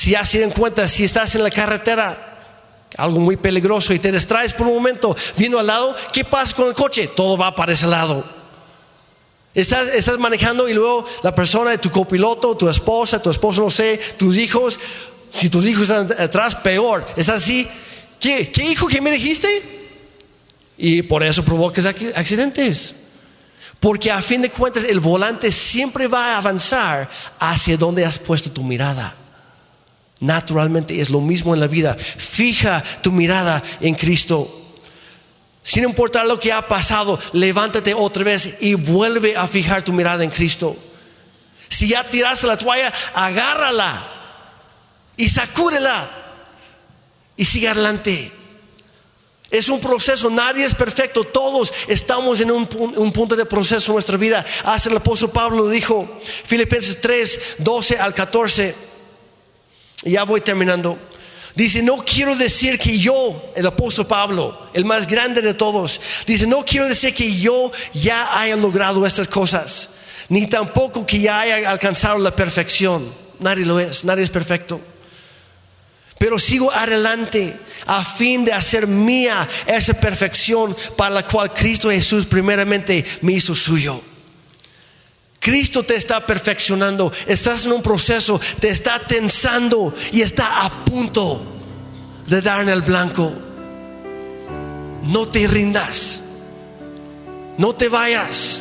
si ya se dan cuenta, si estás en la carretera, algo muy peligroso y te distraes por un momento viendo al lado, ¿qué pasa con el coche? Todo va para ese lado. Estás, manejando y luego la persona tu copiloto, tu esposa, tu esposo, no sé, tus hijos, si tus hijos están atrás, peor. Es así. ¿Qué, qué hijo que me dijiste? Y por eso provocas accidentes. Porque a fin de cuentas el volante siempre va a avanzar hacia donde has puesto tu mirada. Naturalmente es lo mismo en la vida. Fija tu mirada en Cristo. Sin importar lo que ha pasado, levántate otra vez y vuelve a fijar tu mirada en Cristo. Si ya tiraste la toalla, agárrala y sacúdela y sigue adelante. Es un proceso, nadie es perfecto, todos estamos en un, punto de proceso en nuestra vida. Hace el apóstol Pablo dijo, Filipenses 3, 12 al 14, y ya voy terminando. Dice, no quiero decir que yo, el apóstol Pablo, el más grande de todos, dice, no quiero decir que yo ya haya logrado estas cosas, ni tampoco que ya haya alcanzado la perfección. Nadie lo es, nadie es perfecto. Pero sigo adelante a fin de hacer mía esa perfección para la cual Cristo Jesús primeramente me hizo suyo. Cristo te está perfeccionando, estás en un proceso, te está tensando y está a punto de dar en el blanco. No te rindas, no te vayas.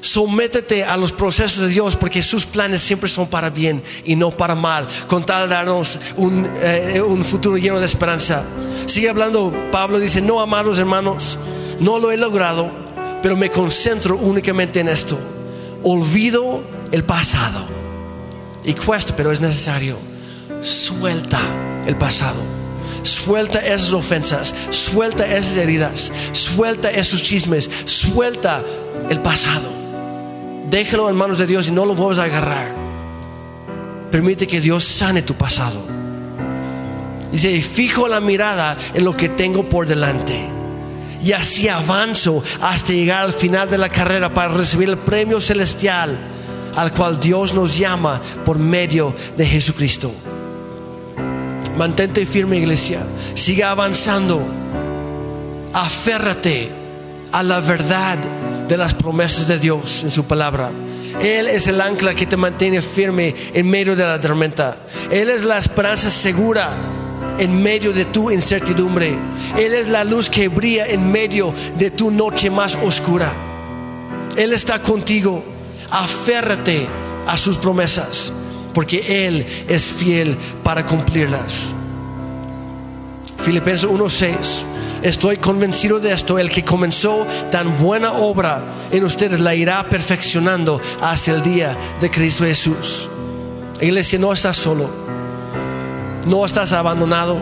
Sométete a los procesos de Dios porque sus planes siempre son para bien y no para mal, con tal de darnos un, eh, un futuro lleno de esperanza. Sigue hablando, Pablo dice, no amados hermanos, no lo he logrado, pero me concentro únicamente en esto olvido el pasado. Y cuesta, pero es necesario. Suelta el pasado. Suelta esas ofensas, suelta esas heridas, suelta esos chismes, suelta el pasado. Déjalo en manos de Dios y no lo vuelvas a agarrar. Permite que Dios sane tu pasado. Dice, fijo la mirada en lo que tengo por delante y así avanzo hasta llegar al final de la carrera para recibir el premio celestial al cual Dios nos llama por medio de Jesucristo. Mantente firme iglesia, sigue avanzando, aférrate a la verdad de las promesas de Dios en su palabra. Él es el ancla que te mantiene firme en medio de la tormenta. Él es la esperanza segura en medio de tu incertidumbre. Él es la luz que brilla en medio de tu noche más oscura. Él está contigo. Aférrate a sus promesas, porque Él es fiel para cumplirlas. Filipenses 1:6. Estoy convencido de esto, el que comenzó tan buena obra en ustedes la irá perfeccionando hasta el día de Cristo Jesús. Iglesia, no estás solo no estás abandonado.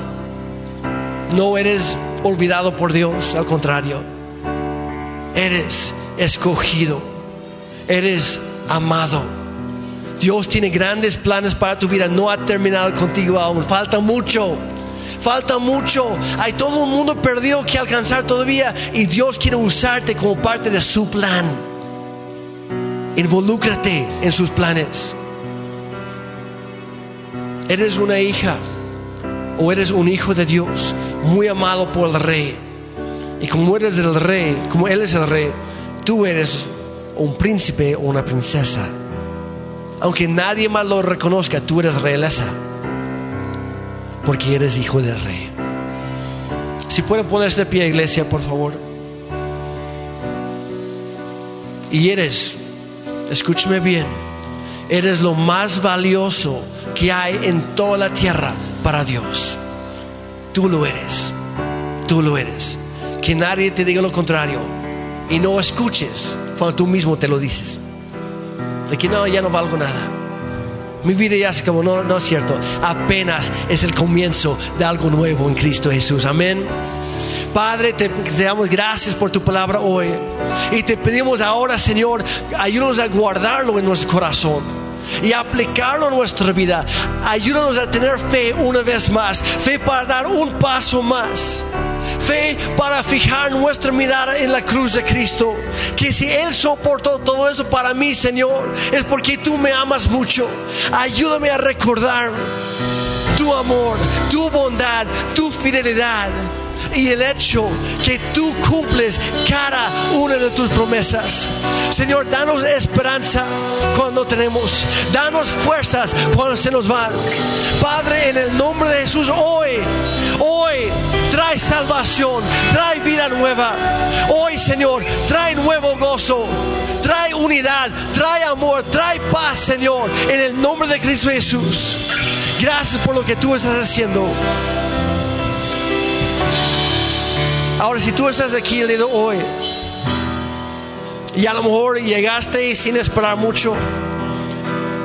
No eres olvidado por Dios, al contrario. Eres escogido. Eres amado. Dios tiene grandes planes para tu vida. No ha terminado contigo aún. Falta mucho. Falta mucho. Hay todo un mundo perdido que alcanzar todavía. Y Dios quiere usarte como parte de su plan. Involúcrate en sus planes. Eres una hija o eres un hijo de Dios, muy amado por el Rey. Y como eres el rey, como Él es el rey, tú eres un príncipe o una princesa. Aunque nadie más lo reconozca, tú eres realeza. Porque eres hijo del rey. Si pueden ponerse de pie, iglesia, por favor. Y eres, escúcheme bien, eres lo más valioso que hay en toda la tierra para Dios. Tú lo eres, tú lo eres. Que nadie te diga lo contrario y no escuches cuando tú mismo te lo dices. De que no, ya no valgo nada. Mi vida ya es como, no, no es cierto. Apenas es el comienzo de algo nuevo en Cristo Jesús. Amén. Padre, te, te, damos gracias por tu palabra hoy. Y te pedimos ahora, Señor, ayúdanos a guardarlo en nuestro corazón y aplicarlo a nuestra vida. Ayúdanos a tener fe una vez más. Fe para dar un paso más. Fe para fijar nuestra mirada en la cruz de Cristo. Que si Él soportó todo eso para mí, Señor, es porque tú me amas mucho. Ayúdame a recordar tu amor, tu bondad, tu fidelidad y el hecho que tú cumples cada una de tus promesas. Señor, danos esperanza cuando tenemos, danos fuerzas cuando se nos van. Padre, en el nombre de Jesús, hoy, hoy, trae salvación, trae vida nueva. Hoy, Señor, trae nuevo gozo. Trae unidad, trae amor, trae paz, Señor, en el nombre de Cristo Jesús. Gracias por lo que tú estás haciendo. Ahora, si tú estás aquí el día de hoy y a lo mejor llegaste sin esperar mucho,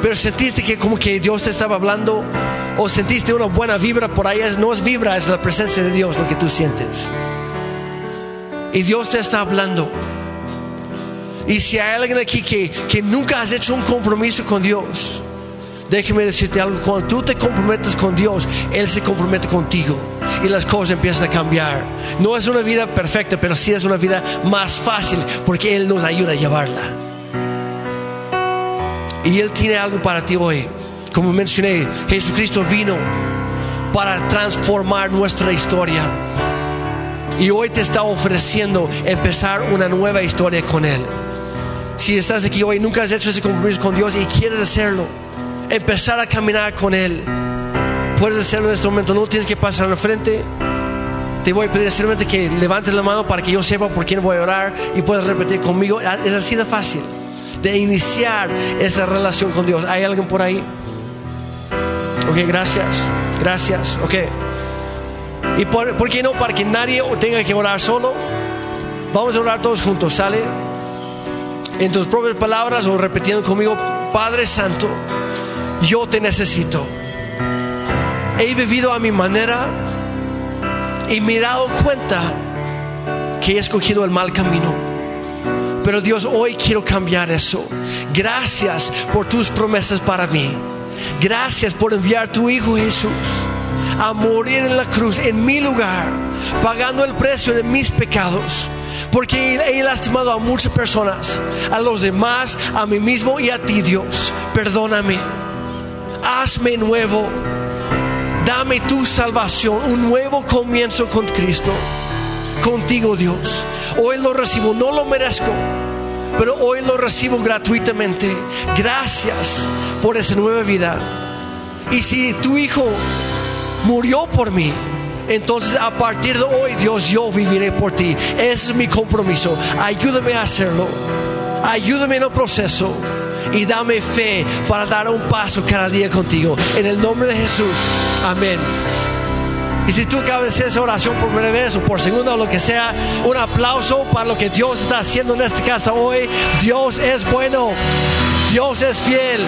pero sentiste que como que Dios te estaba hablando o sentiste una buena vibra por ahí, no es vibra, es la presencia de Dios lo que tú sientes. Y Dios te está hablando. Y si hay alguien aquí que, que nunca has hecho un compromiso con Dios, déjeme decirte algo, cuando tú te comprometes con Dios, Él se compromete contigo y las cosas empiezan a cambiar. No es una vida perfecta, pero sí es una vida más fácil porque Él nos ayuda a llevarla. Y Él tiene algo para ti hoy. Como mencioné, Jesucristo vino para transformar nuestra historia. Y hoy te está ofreciendo empezar una nueva historia con Él. Si estás aquí hoy, nunca has hecho ese compromiso con Dios y quieres hacerlo, empezar a caminar con Él puedes hacerlo en este momento, no tienes que pasar al frente. Te voy a pedir simplemente que levantes la mano para que yo sepa por quién voy a orar y puedas repetir conmigo. Es así de fácil de iniciar esa relación con Dios. ¿Hay alguien por ahí? Ok, gracias. Gracias. Ok. ¿Y por qué no? Para que nadie tenga que orar solo. Vamos a orar todos juntos, ¿sale? En tus propias palabras o repitiendo conmigo, Padre Santo, yo te necesito he vivido a mi manera y me he dado cuenta que he escogido el mal camino. Pero Dios, hoy quiero cambiar eso. Gracias por tus promesas para mí. Gracias por enviar a tu Hijo Jesús a morir en la cruz en mi lugar, pagando el precio de mis pecados. Porque he lastimado a muchas personas, a los demás, a mí mismo y a ti, Dios. Perdóname. Hazme nuevo Dame tu salvación, un nuevo comienzo con Cristo, contigo Dios. Hoy lo recibo, no lo merezco, pero hoy lo recibo gratuitamente. Gracias por esa nueva vida. Y si tu Hijo murió por mí, entonces a partir de hoy, Dios, yo viviré por ti. Ese es mi compromiso. Ayúdame a hacerlo. Ayúdame en el proceso y dame fe para dar un paso cada día contigo. En el nombre de Jesús. Amén. Y si tú acabas de hacer esa oración por primera vez o por segunda o lo que sea, un aplauso para lo que Dios está haciendo en esta casa hoy. Dios es bueno. Dios es fiel.